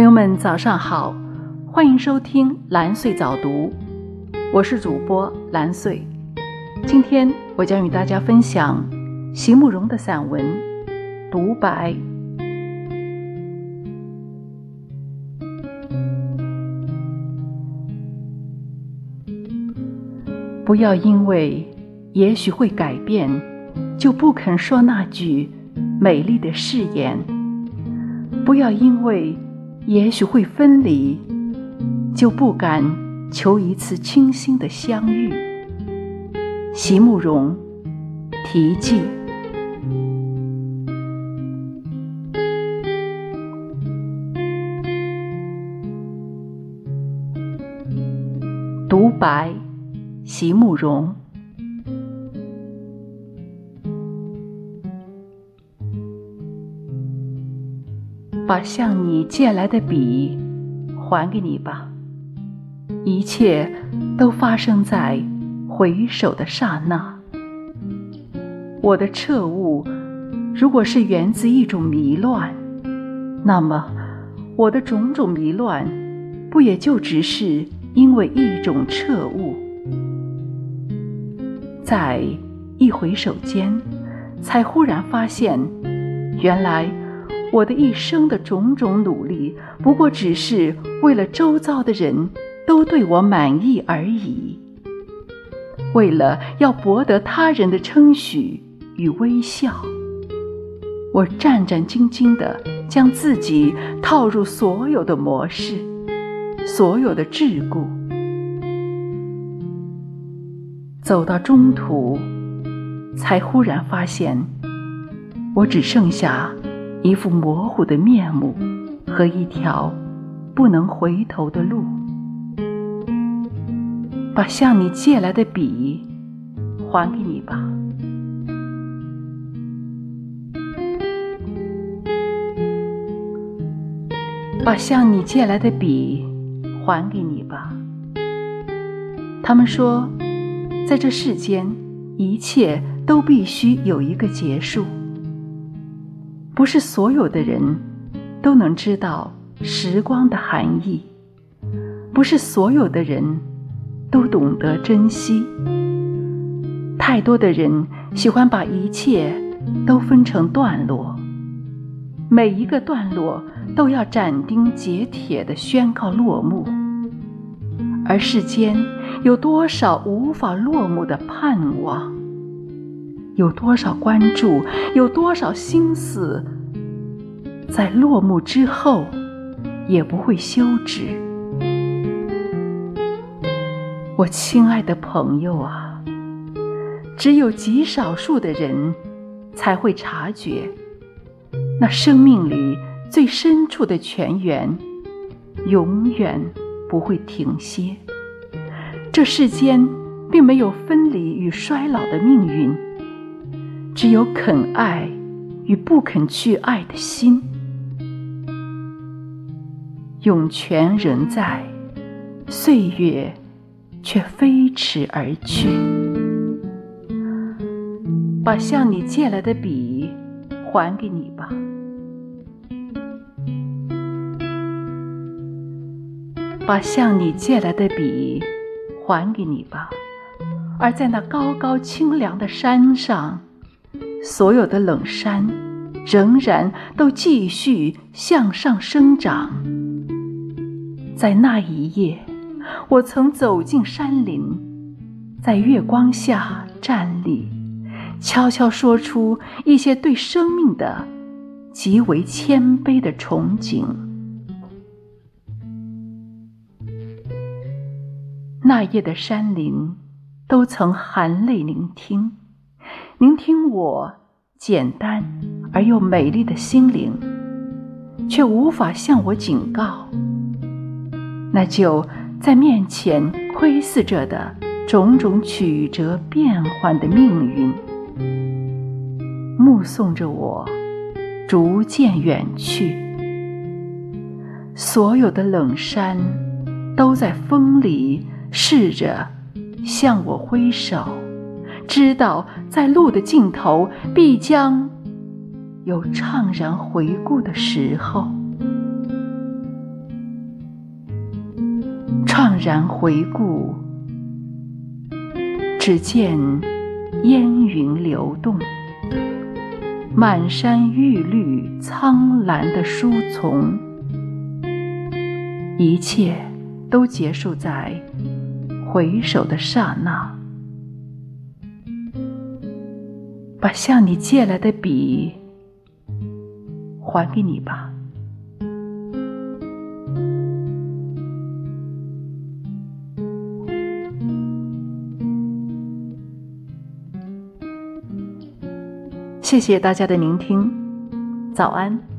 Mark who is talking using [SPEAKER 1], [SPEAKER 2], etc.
[SPEAKER 1] 朋友们，早上好，欢迎收听蓝穗早读，我是主播蓝穗。今天我将与大家分享席慕容的散文《独白》。不要因为也许会改变，就不肯说那句美丽的誓言。不要因为也许会分离，就不敢求一次清新的相遇。席慕容题记，独白，席慕容。把向你借来的笔还给你吧，一切都发生在回首的刹那。我的彻悟，如果是源自一种迷乱，那么我的种种迷乱，不也就只是因为一种彻悟？在一回首间，才忽然发现，原来。我的一生的种种努力，不过只是为了周遭的人都对我满意而已，为了要博得他人的称许与微笑，我战战兢兢地将自己套入所有的模式，所有的桎梏，走到中途，才忽然发现，我只剩下。一副模糊的面目和一条不能回头的路，把向你借来的笔还给你吧，把向你借来的笔还给你吧。他们说，在这世间，一切都必须有一个结束。不是所有的人都能知道时光的含义，不是所有的人都懂得珍惜。太多的人喜欢把一切都分成段落，每一个段落都要斩钉截铁地宣告落幕。而世间有多少无法落幕的盼望？有多少关注，有多少心思，在落幕之后也不会休止。我亲爱的朋友啊，只有极少数的人才会察觉，那生命里最深处的泉源，永远不会停歇。这世间并没有分离与衰老的命运。只有肯爱与不肯去爱的心，涌泉仍在，岁月却飞驰而去。把向你借来的笔还给你吧，把向你借来的笔还给你吧。而在那高高清凉的山上。所有的冷山，仍然都继续向上生长。在那一夜，我曾走进山林，在月光下站立，悄悄说出一些对生命的极为谦卑的憧憬。那夜的山林，都曾含泪聆听。聆听我简单而又美丽的心灵，却无法向我警告。那就在面前窥视着的种种曲折变幻的命运，目送着我逐渐远去。所有的冷山都在风里试着向我挥手。知道在路的尽头，必将有怅然回顾的时候。怅然回顾，只见烟云流动，满山玉绿苍蓝的书丛，一切都结束在回首的刹那。把向你借来的笔还给你吧。谢谢大家的聆听，早安。